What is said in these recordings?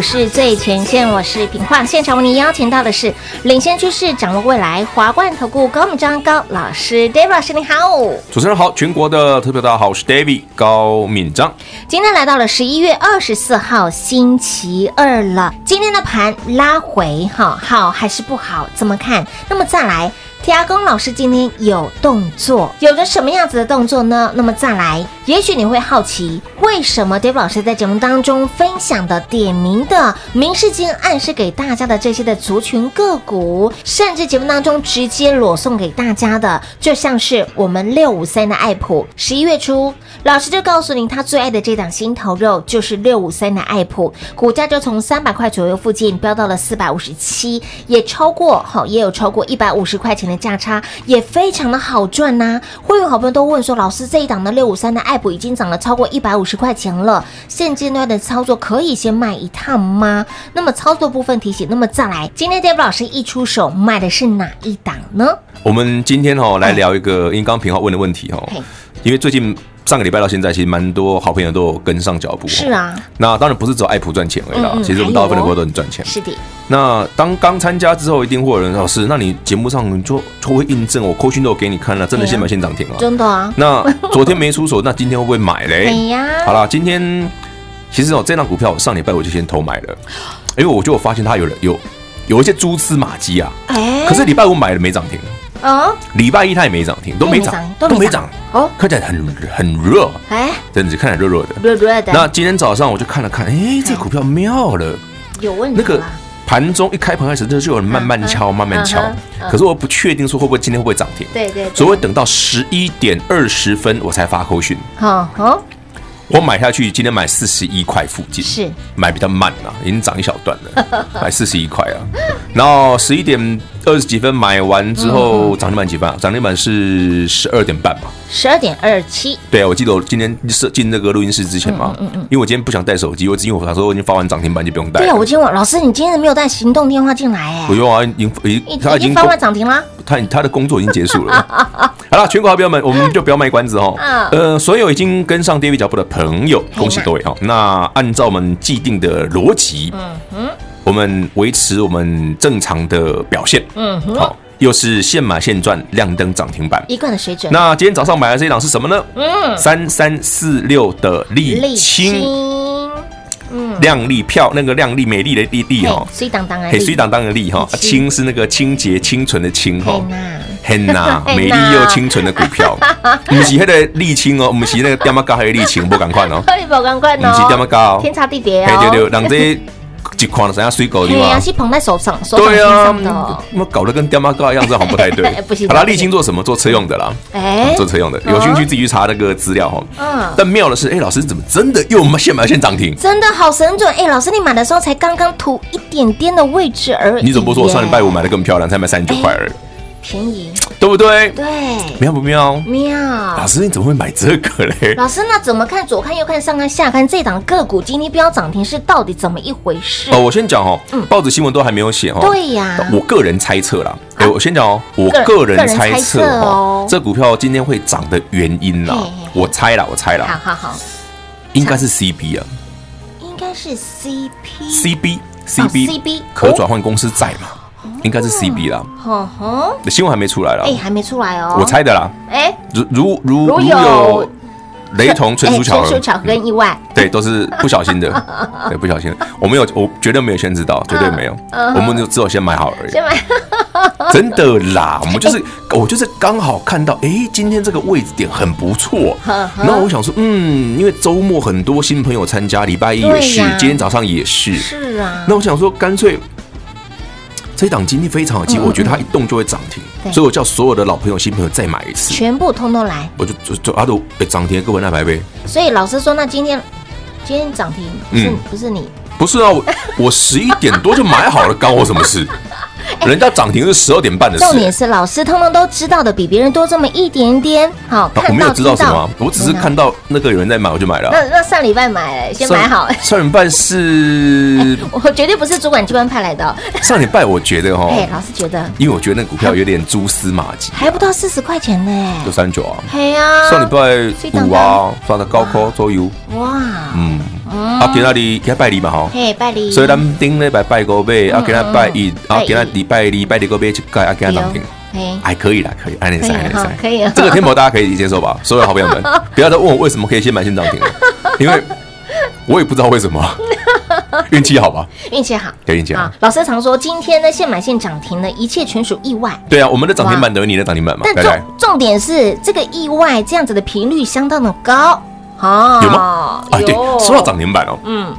股市最前线，我是平化。现场为您邀请到的是领先趋势、掌握未来华冠投顾高敏章高老师，David 老师你好，主持人好，全国的特别大家好，我是 David 高敏章。今天来到了十一月二十四号星期二了，今天的盘拉回，哈，好还是不好？怎么看？那么再来。铁阿公老师今天有动作，有着什么样子的动作呢？那么再来，也许你会好奇，为什么 David 老师在节目当中分享的、点名的、明示间暗示给大家的这些的族群个股，甚至节目当中直接裸送给大家的，就像是我们六五三的爱普，十一月初，老师就告诉您他最爱的这档心头肉就是六五三的爱普，股价就从三百块左右附近飙到了四百五十七，也超过好，也有超过一百五十块钱。的价差，也非常的好赚呐、啊。会有好朋友都问说，老师这一档的六五三的爱普已经涨了超过一百五十块钱了，现阶段的操作可以先卖一趟吗？那么操作部分提醒，那么再来，今天 David 老师一出手卖的是哪一档呢？我们今天哈来聊一个，因为刚刚平浩问的问题哈，因为最近。上个礼拜到现在，其实蛮多好朋友都有跟上脚步。是啊，那当然不是只有爱普赚钱而已啦。嗯嗯，其实我们大部分的股都很赚钱。是的。那当刚参加之后，一定会有人老师，那你节目上就就会印证我扣讯都有给你看了，真的先买先涨停啊。真的啊。那昨天没出手，那今天会不会买嘞？哎呀。好啦，今天其实哦，这档股票上礼拜我就先偷买了，因为我就发现它有了有有一些蛛丝马迹啊。哎。可是礼拜五买了没涨停。啊，礼拜一它也没涨停，都没涨，都没涨哦，看起来很很热，哎，真的是看起来热热的，热热的。那今天早上我就看了看，哎，这股票妙了，有问题。那个盘中一开盘开始就就有人慢慢敲，慢慢敲，可是我不确定说会不会今天会不会涨停，对对，所以等到十一点二十分我才发扣讯。好好。我买下去，今天买四十一块附近，是买比较慢啊，已经涨一小段了，买四十一块啊。然后十一点二十几分买完之后，涨停板几分啊？涨停板是十二点半嘛？十二点二七。对啊，我记得我今天是进那个录音室之前嘛，嗯嗯，因为我今天不想带手机，我因为我想说我已经发完涨停板就不用带。对啊，我今天老师，你今天没有带行动电话进来哎？不用啊，已经已他已经发完涨停了，他他的工作已经结束了。好了，全国好朋友们，我们就不要卖关子哦。呃，所有已经跟上 David 脚步的朋友，恭喜各位哈。那按照我们既定的逻辑，嗯哼，我们维持我们正常的表现，嗯哼，好，又是现买现赚，亮灯涨停板，一贯的水准。那今天早上买的这一档是什么呢？嗯，三三四六的沥青，嗯。亮丽漂那个亮丽美丽的丽丽哈，水当当的，嘿水当当的丽哈，清是。那个清洁清纯的清哈，很呐，美丽又清纯的股票，不是那个沥青哦，不是那个点么高还有沥青，不赶快哦，不赶快哦，不是点么高，天差地别啊，对对对，让这。一看了，剩下水果的嘛？是捧在手上，对啊，那搞得跟爹妈糕一样，这好像不太对。不行，好啦，沥青做什么？做车用的啦。哎，做车用的，有兴趣自己去查那个资料哈。嗯。但妙的是，哎，老师怎么真的又现买现涨停？真的好神准！哎，老师，你买的时候才刚刚图一点点的位置而已。你怎么不说我上礼拜五买的更漂亮，才买三十九块而已？便宜，对不对？对，妙不妙？妙。老师，你怎么会买这个嘞？老师，那怎么看？左看右看，上看下看，这档个股今天飙涨停是到底怎么一回事？哦，我先讲哦，嗯报纸新闻都还没有写哦。对呀，我个人猜测啦。哎，我先讲哦，我个人猜测哦，这股票今天会涨的原因啦，我猜啦，我猜啦。好好好，应该是 CB 啊，应该是 CP，CB，CB，CB 可转换公司债嘛。应该是 CB 啦，新闻还没出来啦，哎，还没出来哦，我猜的啦，哎，如如如如有雷同、纯属巧合、巧合跟意外，对，都是不小心的，对，不小心，我没有，我绝对没有先知道，绝对没有，我们就只有先买好而已，先买，真的啦，我们就是我就是刚好看到，哎，今天这个位置点很不错，然后我想说，嗯，因为周末很多新朋友参加，礼拜一也是，今天早上也是，是啊，那我想说，干脆。这档今天非常好记，我觉得它一动就会涨停，所以我叫所有的老朋友、新朋友再买一次，全部通通来。我就就就阿杜涨停，各位那排呗。所以老师说，那今天今天涨停，是不是你？不是啊，我我十一点多就买好了，关我什么事？人家涨停是十二点半的事。重点是老师通通都知道的，比别人多这么一点点。好，我没有知道什么，我只是看到那个有人在买，我就买了。那那上礼拜买，先买好。上礼拜是，我绝对不是主管机关派来的。上礼拜我觉得哈，哎，老师觉得，因为我觉得那股票有点蛛丝马迹，还不到四十块钱呢，就三九啊。嘿呀，上礼拜五啊，刷的高科周游。哇，嗯。啊，今仔日给他拜礼嘛吼，嘿，拜礼。所以咱顶礼拜拜个拜，啊，给他拜一，啊，给他礼拜二拜礼个拜一盖，啊，给他涨停，还可以啦，可以，安尼三，安尼三，可以。这个天博大家可以接受吧？所有好朋友们，不要再问我为什么可以先买先涨停了，因为我也不知道为什么，运气好吧？运气好，对，运气好。老师常说，今天呢，现买现涨停呢一切全属意外。对啊，我们的涨停板等于你的涨停板嘛。但重重点是，这个意外这样子的频率相当的高。啊，有吗？啊，对，说到涨停板哦，嗯，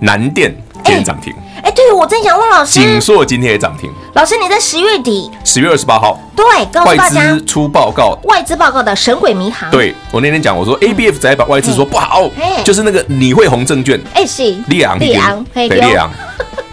南电今天涨停，哎，对，我正想问老师，景硕今天也涨停，老师你在十月底，十月二十八号，对，告诉大家。外资出报告，外资报告的神鬼迷航，对我那天讲，我说 ABF 在把外资说不好，就是那个你会红证券，哎是，利昂，利昂，对，利昂，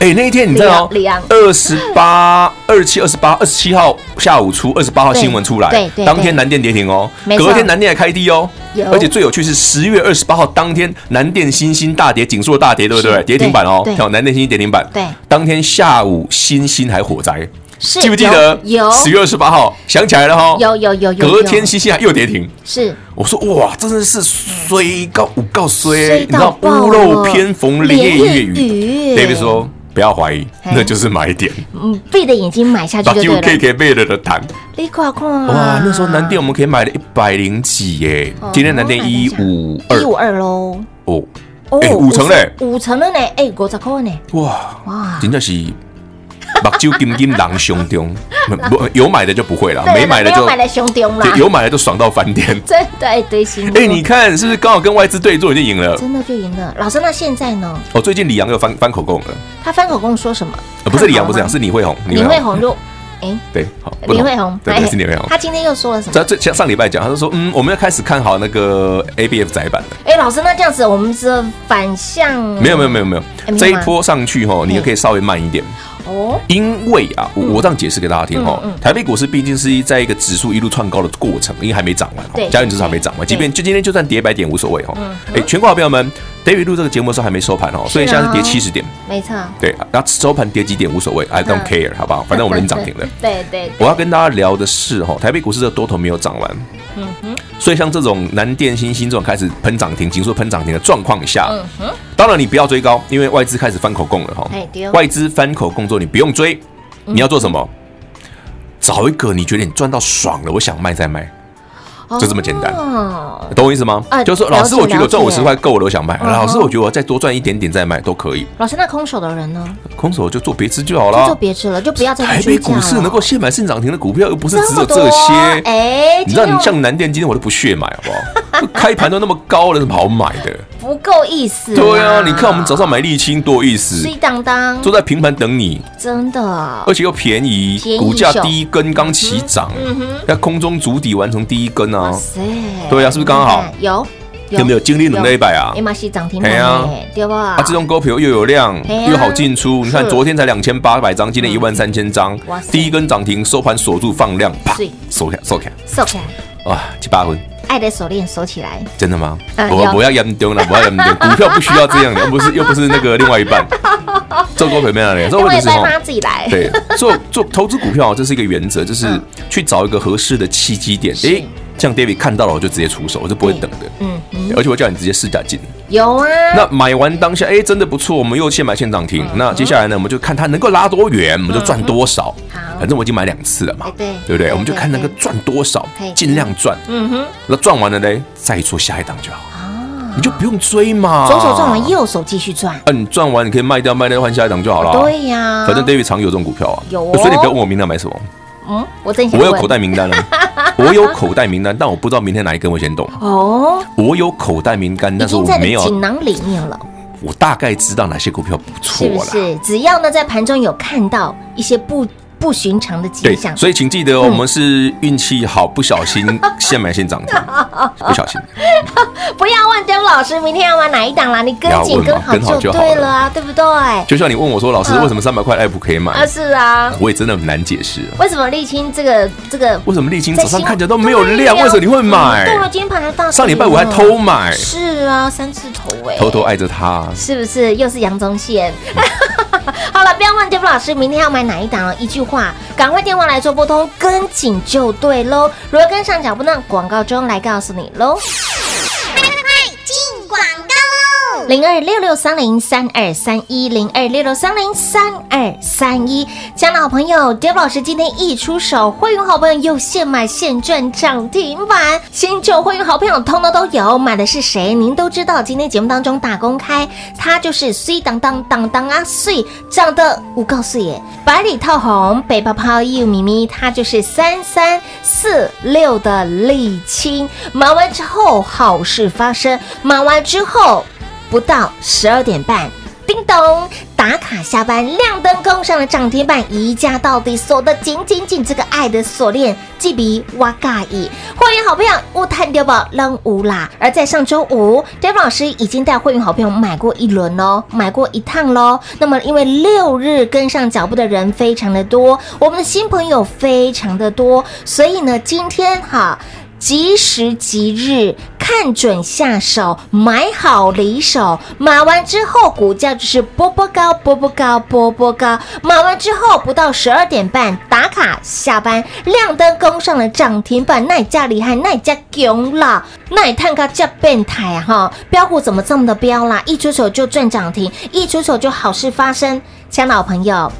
哎，那一天你知道二十八、二十七、二十八、二十七号下午出，二十八号新闻出来，对对，当天南电跌停哦，隔天南电还开低哦，而且最有趣是十月二十八号当天南电新星大跌，紧缩大跌，对不对？跌停板哦，跳南电新星跌停板，对，当天下午新星还火灾。记不记得？有十月二十八号，想起来了哈。有有有有。隔天西西还又跌停。是。我说哇，真的是衰高五告衰，你知道屋漏偏逢连夜雨。David 说不要怀疑，那就是买点。嗯，闭着眼睛买下去就对了。Q K K 背了的谈。你看看。哇，那时候南电我们可以买了一百零几耶，今天南电一五二。一五二喽。哦。哎，五成嘞。五成了呢，哎，五十块呢。哇哇，真的是。目睭金金狼兄弟，不有买的就不会了，没买的就买的兄弟啦，有买的就爽到翻天，真的对心。哎，你看是不是刚好跟外资对坐就赢了？真的就赢了。老师，那现在呢？哦，最近李阳又翻翻口供了。他翻口供说什么？不是李阳，不是李阳，是李慧红。李慧红就 哎，对，好，李慧红，对，是李慧红。他今天又说了什么？在最上上礼拜讲，他就说，嗯，我们要开始看好那个 ABF 窄板了。哎，老师，那这样子，我们是反向？没有，没有，没有，没有，这一波上去哈，你就可以稍微慢一点。哦，因为啊，我我这样解释给大家听哦。台北股市毕竟是在一个指数一路创高的过程，因为还没涨完，对，加权指数还没涨完。即便就今天就算跌百点无所谓哈。哎，全国好朋友们，David 录这个节目的时候还没收盘哦，所以现在是跌七十点，没错。对，那收盘跌几点无所谓，I don't care，好不好？反正我们已经涨停了。对对。我要跟大家聊的是哈，台北股市的多头没有涨完。嗯哼。所以像这种南电、新星这种开始喷涨停、紧缩喷涨停的状况下，嗯哼。当然你不要追高，因为外资开始翻口供了哈。外资翻口供之后，你不用追。你要做什么？找一个你觉得你赚到爽了，我想卖再卖，就这么简单。懂我意思吗？就是说，老师，我觉得赚五十块够了，我想卖。老师，我觉得我再多赚一点点再卖都可以。老师，那空手的人呢？空手就做别吃就好了，做别吃了，就不要再。台北股市能够现买现涨停的股票，又不是只有这些。哎，你知道，你像南电今天我都不屑买，好不好？开盘都那么高了，怎么好买的？不够意思。对啊，你看我们早上买沥青多意思，水当当。坐在平盘等你，真的，而且又便宜，股价第一根刚起涨，在空中足底完成第一根啊！对啊，是不是刚刚好？有有。没有？经历冷了一百啊？哎妈，是涨停板啊，对吧？啊，这种股票又有量又好进出，你看昨天才两千八百张，今天一万三千张，第一根涨停收盘锁住放量，啪，收起来，收起来，收起来，哇，七八分。爱的手链锁起来，真的吗？我我要严重了，我要严重。股票不需要这样的，又不是又不是那个另外一半。做股票没了嘞，做问题是他自己来。对，做做投资股票，这是一个原则，就是去找一个合适的契机点。哎，像 David 看到了，我就直接出手，我就不会等的。嗯，而且我叫你直接试价进。有啊。那买完当下，哎，真的不错，我们又现买现涨停。那接下来呢，我们就看它能够拉多远，我们就赚多少。好反正我已经买两次了嘛，对对不对？我们就看那个赚多少，尽量赚。嗯哼，那赚完了呢，再做下一档就好。啊，你就不用追嘛。左手赚完，右手继续赚。嗯，你赚完你可以卖掉，卖掉换下一档就好了。对呀，反正 David 常有这种股票啊。有，所以你不要问我明天买什么。嗯，我真我有口袋名单了，我有口袋名单，但我不知道明天哪一根会先动。哦，我有口袋名单，但是我没有锦囊里面了。我大概知道哪些股票不错了。是不是？只要呢，在盘中有看到一些不。不寻常的迹象，所以请记得，我们是运气好，不小心 现买现涨停，不小心。不要问周老师明天要买哪一档啦，你跟紧跟好就对了啊，对不对？就像你问我说，老师为什么三百块 App 可以买？啊，是啊，我也真的很难解释。为什么沥青这个这个？为什么沥青早上看起来都没有量？为什么你会买？对了，今天盘还大，上礼拜五还偷买。是啊，三次头哎，偷偷爱着他，是不是？又是杨宗宪。好了，不要问 David 老师明天要买哪一档了，一句话，赶快电话来做拨通，跟紧就对喽。如何跟上脚步呢？广告中来告诉你喽。零二六六三零三二三一零二六六三零三二三一，亲爱的好朋友，Dev 老师今天一出手，会员好朋友又现买现赚涨停板，新旧会员好朋友通通都有，买的是谁？您都知道，今天节目当中大公开，他就是水当当当当啊碎，长得我告诉你，白里透红，白泡泡又咪咪，他就是三三四六的沥青，买完之后好事发生，买完之后。不到十二点半，叮咚。打卡下班，亮灯攻上了涨停板，一价到底锁得紧紧紧，这个爱的锁链，记比哇嘎伊，会员好朋友乌探丢宝扔乌啦。而在上周五，David 老师已经带会员好朋友买过一轮喽，买过一趟喽。那么因为六日跟上脚步的人非常的多，我们的新朋友非常的多，所以呢，今天哈。即时即日，看准下手，买好离手。买完之后，股价就是波波高，波波高，波波高。买完之后，不到十二点半打卡下班，亮灯攻上了涨停板，那家厉害，那家强啦，那你看个叫变态啊哈！飙股怎么这么的飙啦？一出手就赚涨停，一出手就好事发生。亲老朋友，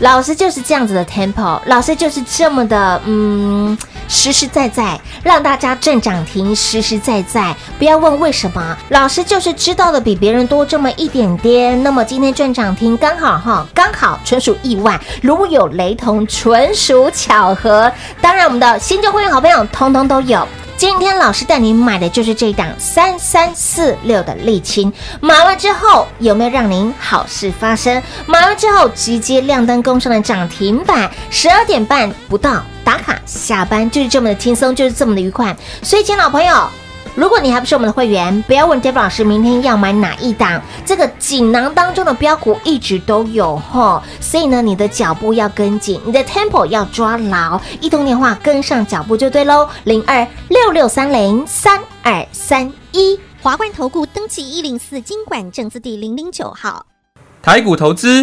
老师就是这样子的 tempo，老师就是这么的嗯。实实在在让大家赚涨停，实实在在，不要问为什么，老师就是知道的比别人多这么一点点。那么今天赚涨停刚好哈，刚好纯属意外，如有雷同，纯属巧合。当然，我们的新旧会员好朋友通通都有。今天老师带您买的就是这一档三三四六的沥青，买完之后有没有让您好事发生？买完之后直接亮灯攻上的涨停板，十二点半不到打卡下班，就是这么的轻松，就是这么的愉快。所以，请老朋友。如果你还不是我们的会员，不要问 David 老师明天要买哪一档。这个锦囊当中的标股一直都有哈，所以呢，你的脚步要跟紧，你的 tempo 要抓牢，一通电话跟上脚步就对喽。零二六六三零三二三一华冠投顾登记一零四经管证字第零零九号，台股投资。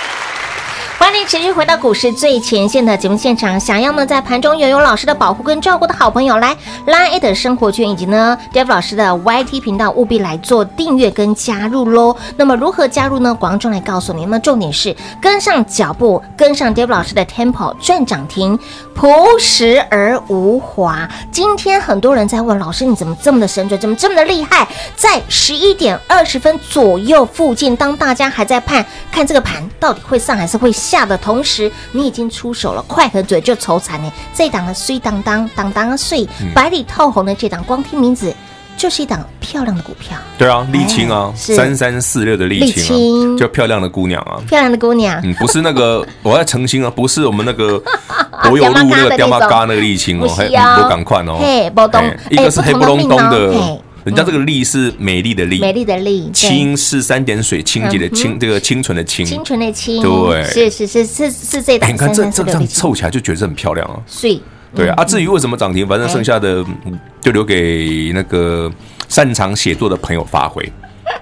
欢迎持续回到股市最前线的节目现场。想要呢在盘中拥有老师的保护跟照顾的好朋友，来 Line 的生活圈以及呢 David 老师的 YT 频道，务必来做订阅跟加入喽。那么如何加入呢？广众来告诉你。那么重点是跟上脚步，跟上 David 老师的 Tempo 转涨停，朴实而无华。今天很多人在问老师，你怎么这么的神准，怎么这么的厉害？在十一点二十分左右附近，当大家还在盼看这个盘到底会上还是会下。下的同时，你已经出手了，快和嘴就愁惨呢。这档的碎当当当当碎，白里透红的这档，光听名字就是一档漂亮的股票。对啊，沥青啊，三三四六的沥青啊，叫漂亮的姑娘啊，漂亮的姑娘。嗯，不是那个，我要澄清啊，不是我们那个 国有路那个雕马嘎那个沥青哦，还不赶快哦，嘿，波东，一个是黑不隆咚的。人家这个丽是美丽的丽，美丽的丽，清是三点水清洁的清，这个清纯的清，清纯的清，对，是是是是是这档。你看这这这样凑起来就觉得很漂亮啊。碎，对啊。至于为什么涨停，反正剩下的就留给那个擅长写作的朋友发挥。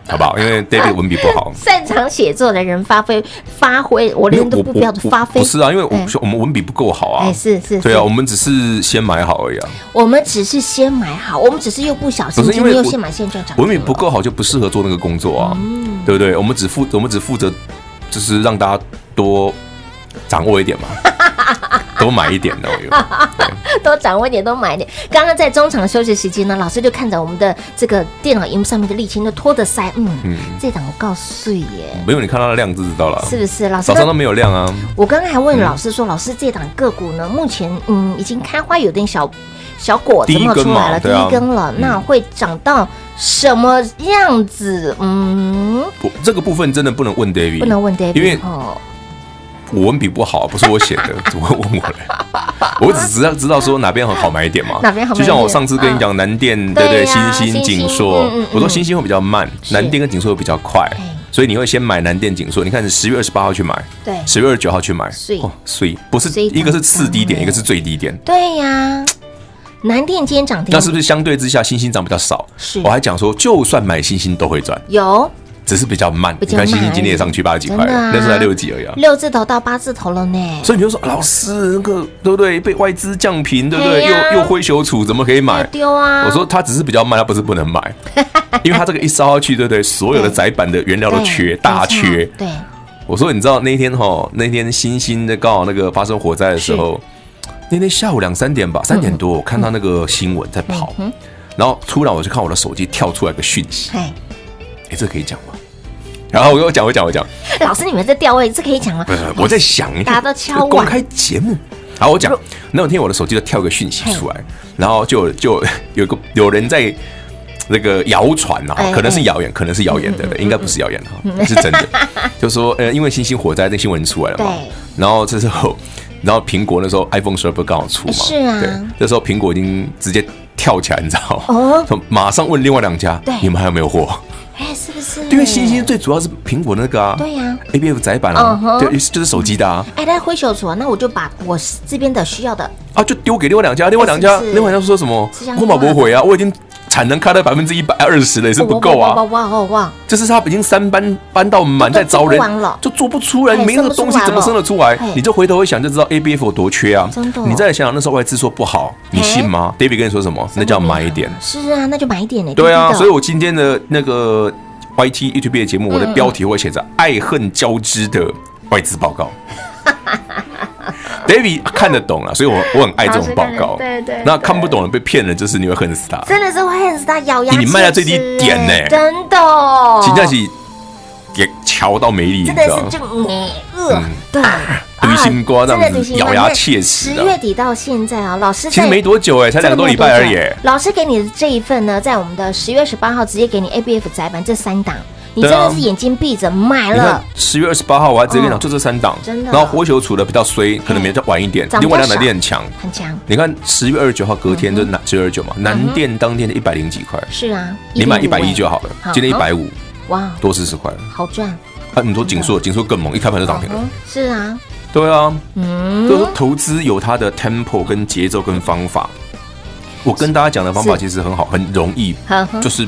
好不好？因为 David 文笔不好，擅长写作的人发挥发挥，我连都不标准发挥。不是啊，因为我们我们文笔不够好啊。哎，是是，对啊，我们只是先买好而已啊。我们只是先买好，我们只是又不小心，因为又先买现赚涨。文笔不够好就不适合做那个工作啊，对不对？我们只负我们只负责就是让大家多掌握一点嘛。多买一点都有，多掌握一点，多买一点。刚刚在中场休息时间呢，老师就看着我们的这个电脑荧幕上面的沥青，都拖着腮，嗯嗯，这档我告诉耶，没有你看到的量就知道了，是不是？老师早上都没有量啊。我刚刚还问老师说，老师这档个股呢，目前嗯已经开花有点小小果子冒出来了，第一根了，那会长到什么样子？嗯，不，这个部分真的不能问 David，不能问 David，因为我文笔不好，不是我写的，怎么会问我嘞？我只知道知道说哪边很好买一点嘛。哪边好？就像我上次跟你讲南电，对不对？新兴、景硕，我说新兴会比较慢，南电跟景硕会比较快，所以你会先买南电、景硕。你看是十月二十八号去买，对，十月二十九号去买，哦，所以不是一个是次低点，一个是最低点。对呀，南电今天涨停，那是不是相对之下星星涨比较少？是，我还讲说，就算买星星都会赚，有，只是比较慢。你看星星今天也上去八十几块，那时候才六十几而已啊，六字头到八字头了呢。所以你就说，老师那个对不对？被外资降频，对不对？又又灰熊处，怎么可以买？丢啊！我说他只是比较慢，他不是不能买，因为他这个一烧下去，对不对？所有的窄板的原料都缺，大缺。对。我说你知道那天哈，那天星星的刚好那个发生火灾的时候。那天下午两三点吧，三点多，我看到那个新闻在跑，然后突然我就看我的手机跳出来个讯息，哎，哎，这可以讲吗？然后我我讲我讲我讲，老师你们在调位，这可以讲吗？不是，我在想，大家都敲公开节目，好，我讲。那天我的手机就跳个讯息出来，然后就就 有个有人在那个谣传啊，可能是谣言，可能是谣言的，应该不是谣言哈，是真的。就说呃，因为星星火灾，那新闻出来了嘛，然后这时候。然后苹果那时候 iPhone 十二不刚好出嘛？是啊。对，那时候苹果已经直接跳起来，你知道吗？哦。马上问另外两家，对，你们还有没有货？哎，是不是？因为星星最主要是苹果那个啊。对呀。ABF 窄版啊，对，就是手机的啊。哎，那灰熊组啊，那我就把我这边的需要的啊，就丢给另外两家，另外两家，另外两家说什么？我马不回啊，我已经。产能开到百分之一百二十了，也是不够啊！哇哇哇哇！就是他已经三班搬到满，在招人，就做不出来，没那个东西怎么生得出来？你就回头一想就知道 ABF 有多缺啊！真的，你再想想那时候外资说不好，你信吗？David 跟你说什么？那叫买一点。是啊，那就买一点嘞。对啊，所以我今天的那个 YT YouTube 的节目，我的标题会写着“爱恨交织的外资报告”。David 看得懂啊，所以我我很爱这种报告。对对，那看不懂的被骗了，就是你会恨死他。真的是会恨死他，咬牙。你卖到最低点呢？真的。请假期也瞧到没理，真的是就你饿。对，对心瓜这样子咬牙切齿。十月底到现在啊，老师其实没多久哎，才两个多礼拜而已。老师给你的这一份呢，在我们的十月十八号直接给你 ABF 载板这三档。你真的是眼睛闭着买了。十月二十八号，我还直接跟你讲，就这三档。真的。然后火球处的比较衰，可能比较晚一点。另外两台电很强，很强。你看十月二十九号隔天就南十月二十九嘛，南电当天的一百零几块。是啊。你买一百一就好了，今天一百五。哇。多四十块。好赚。啊，你说景硕，景硕更猛，一开盘就涨停了。是啊。对啊。嗯。就是投资有它的 tempo 跟节奏跟方法。我跟大家讲的方法其实很好，很容易，就是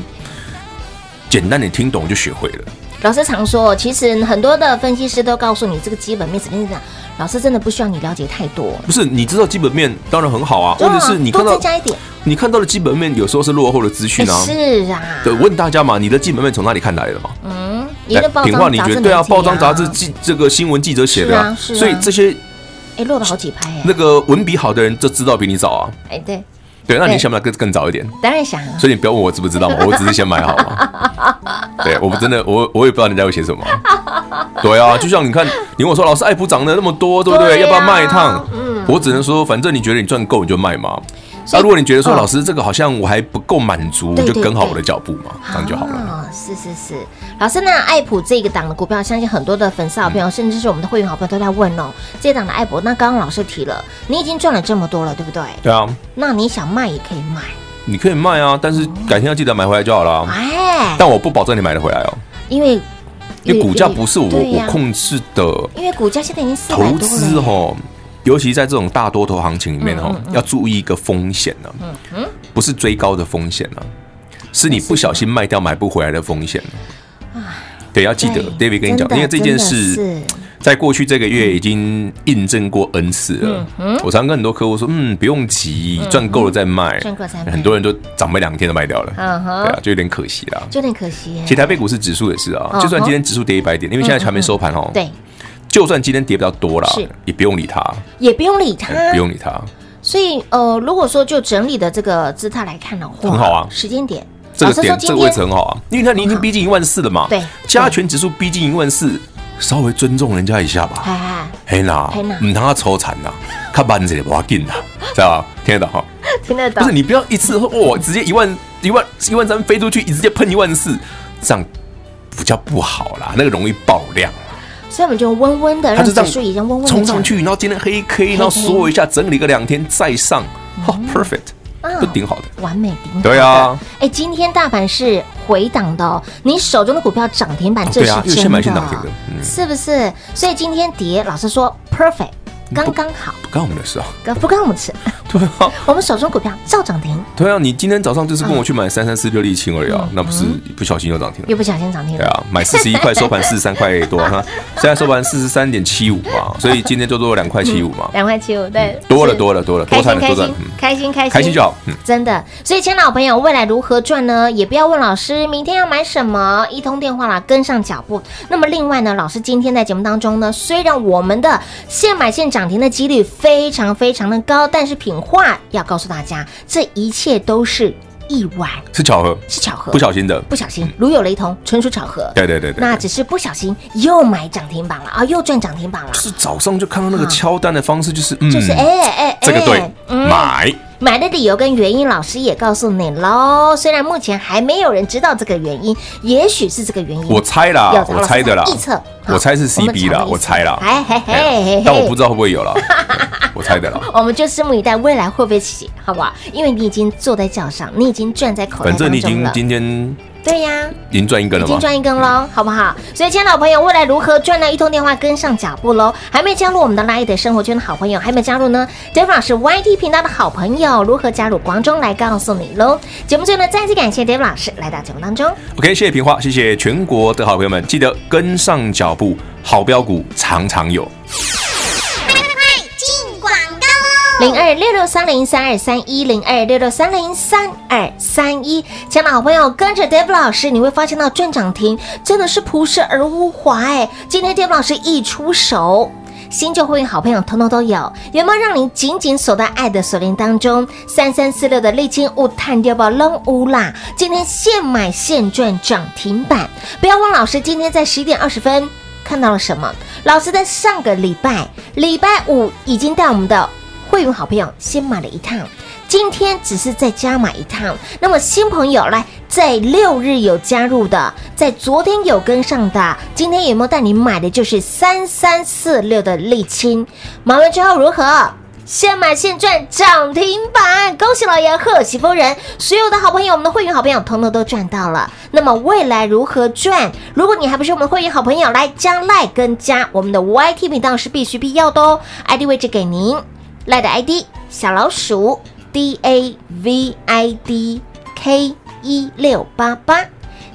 简单你听懂就学会了。老师常说，其实很多的分析师都告诉你这个基本面怎么样。老师真的不需要你了解太多。不是，你知道基本面当然很好啊。问题是你看到加一点，你看到的基本面有时候是落后的资讯啊。是啊。对，问大家嘛，你的基本面从哪里看来的嘛？嗯，你的报章杂志对啊，报章杂志记这个新闻记者写的啊。所以这些，哎，落了好几拍哎。那个文笔好的人就知道比你早啊。哎，对。对，那你想不想更更早一点？当然想啊。所以你不要问我知不知道嘛，我只是先买好嘛。对，我们真的，我我也不知道人家会写什么。对啊，就像你看，你跟我说老师爱普涨了那么多，对不对？要不要卖一趟？嗯，我只能说，反正你觉得你赚够，你就卖嘛。那如果你觉得说老师这个好像我还不够满足，就跟好我的脚步嘛，这样就好了。是是是，老师，那爱普这个档的股票，相信很多的粉丝好朋友，甚至是我们的会员好朋友都在问哦。这档的爱普，那刚刚老师提了，你已经赚了这么多了，对不对？对啊。那你想卖也可以卖，你可以卖啊，但是改天要记得买回来就好了。哎，但我不保证你买得回来哦，因为因为股价不是我我控制的，因为股价现在已经。投资哈。尤其在这种大多头行情里面哈，要注意一个风险呢，不是追高的风险呢，是你不小心卖掉买不回来的风险。对，要记得，David 跟你讲，因为这件事在过去这个月已经印证过 N 次了。我常跟很多客户说，嗯，不用急，赚够了再卖。很多人都涨没两天就卖掉了，对啊，就有点可惜啦，就有点可惜。其实台北股市指数也是啊，就算今天指数跌一百点，因为现在还没收盘哦。对。就算今天跌比较多了，也不用理它，也不用理它，不用理它。所以，呃，如果说就整理的这个姿态来看的话，很好啊。时间点，这个点，这个位置很好啊。因为它你已经逼近一万四了嘛，对，加权指数逼近一万四，稍微尊重人家一下吧。嘿呐，嘿呐，唔通他抽惨呐，看板子也不要紧呐，知道吧？听得懂哈？听得懂。不是你不要一次说哇，直接一万一万一万三飞出去，直接喷一万四，这样比较不好啦，那个容易爆量。所以我们就温温的，让指数已经温温冲上去，然后今天黑 K，然后缩一下，整理个两天再上，好，perfect，都顶好的，完美顶好。对啊，哎，今天大盘是回档的哦，你手中的股票涨停板，这是真的，是不是？所以今天跌，老实说，perfect，刚刚好。关我们的事啊，不关我们事。对啊，我们手中股票照涨停。对啊，你今天早上就是跟我去买三三四六沥青而已啊，那不是不小心又涨停了？又不小心涨停了。对啊，买四十一块，收盘四十三块多，哈，现在收盘四十三点七五嘛，所以今天就多了两块七五嘛，两块七五，对，多了多了多了，多赚了多赚，开心开心开心就好，嗯，真的。所以，亲爱的朋友，未来如何赚呢？也不要问老师，明天要买什么，一通电话啦，跟上脚步。那么，另外呢，老师今天在节目当中呢，虽然我们的现买现涨停的几率非常非常的高，但是品话要告诉大家，这一切都是意外，是巧合，是巧合，不小心的，不小心，如有雷同，纯属巧合。对对对对，那只是不小心又买涨停板了啊，又赚涨停板了。是早上就看到那个敲单的方式，就是就是哎哎，这个对，买。买的理由跟原因，老师也告诉你喽。虽然目前还没有人知道这个原因，也许是这个原因。我猜啦，我猜的啦，预测，我猜是 CB 啦，我猜啦。哎嘿嘿，但我不知道会不会有了，我猜的啦。我们就拭目以待，未来会不会起，好不好？因为你已经坐在轿上，你已经赚在口袋当中了。反正你已经今天。对呀，已经赚一根了，已经赚一根喽，好不好？所以，亲爱的好朋友，未来如何赚呢？一通电话跟上脚步喽！还没加入我们的 Line 的生活圈的好朋友，还没加入呢？David 老师 YT 频道的好朋友，如何加入？广中来告诉你喽！节目最后呢，再次感谢 David 老师来到节目当中。OK，谢谢平花，谢谢全国的好朋友们，记得跟上脚步，好标股常常有。零二六六三零三二三一零二六六三零三二三一，亲爱的好朋友，跟着 David 老师，你会发现到赚涨停真的是朴实而无华哎！今天 David 老师一出手，新旧会员好朋友通通都有，有没有让你紧紧锁在爱的锁链当中？三三四六的沥青物探掉宝扔乌啦！今天现买现赚涨停板，不要忘老师今天在十一点二十分看到了什么？老师在上个礼拜礼拜五已经带我们的。会员好朋友先买了一趟，今天只是再加买一趟。那么新朋友来，在六日有加入的，在昨天有跟上的，今天有没有带你买的？就是三三四六的沥青，买完之后如何？现买现赚涨停板，恭喜老爷，贺喜夫人，所有的好朋友，我们的会员好朋友，统统都赚到了。那么未来如何赚？如果你还不是我们的会员好朋友，来加赖跟加我们的 YT 频道是必须必要的哦，ID 位置给您。赖的 ID 小老鼠 D A V I D K 一六八八，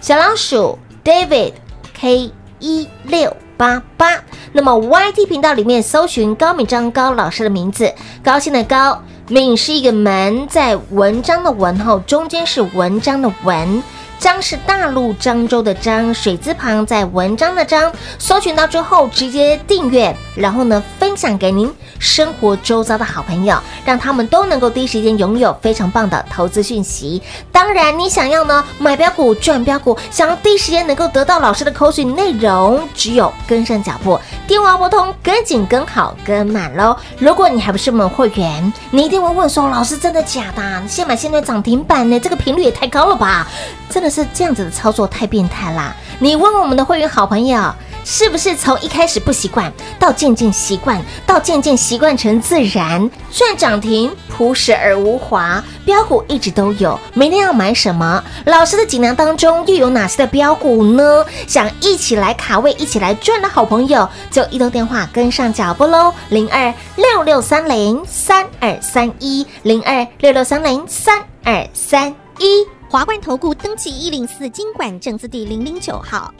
小老鼠 David K 一六八八。那么 YT 频道里面搜寻高敏章高老师的名字，高兴的高，敏是一个门，在文章的文后，中间是文章的文。章是大陆漳州的章，水字旁在文章的章。搜寻到之后，直接订阅，然后呢，分享给您生活周遭的好朋友，让他们都能够第一时间拥有非常棒的投资讯息。当然，你想要呢买标股赚标股，想要第一时间能够得到老师的口水内容，只有跟上脚步，电话拨通，跟紧跟好跟满喽。如果你还不是我们会员，你一定会问说：老师真的假的？现买现在涨停板呢？这个频率也太高了吧？真的是这样子的操作太变态啦！你问我们的会员好朋友，是不是从一开始不习惯，到渐渐习惯，到渐渐习惯成自然？赚涨停，朴实而无华，标股一直都有。明天要买什么？老师的锦囊当中又有哪些的标股呢？想一起来卡位，一起来赚的好朋友，就一通电话跟上脚步喽！零二六六三零三二三一，零二六六三零三二三一。华冠投顾登记一零四经管证字第零零九号，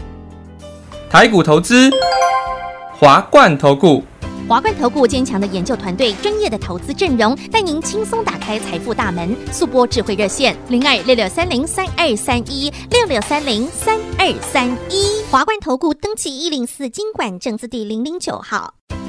台股投资，华冠投顾。华冠投顾坚强的研究团队，专业的投资阵容，带您轻松打开财富大门。速播智慧热线零二六六三零三二三一六六三零三二三一。华冠投顾登记一零四经管证字第零零九号。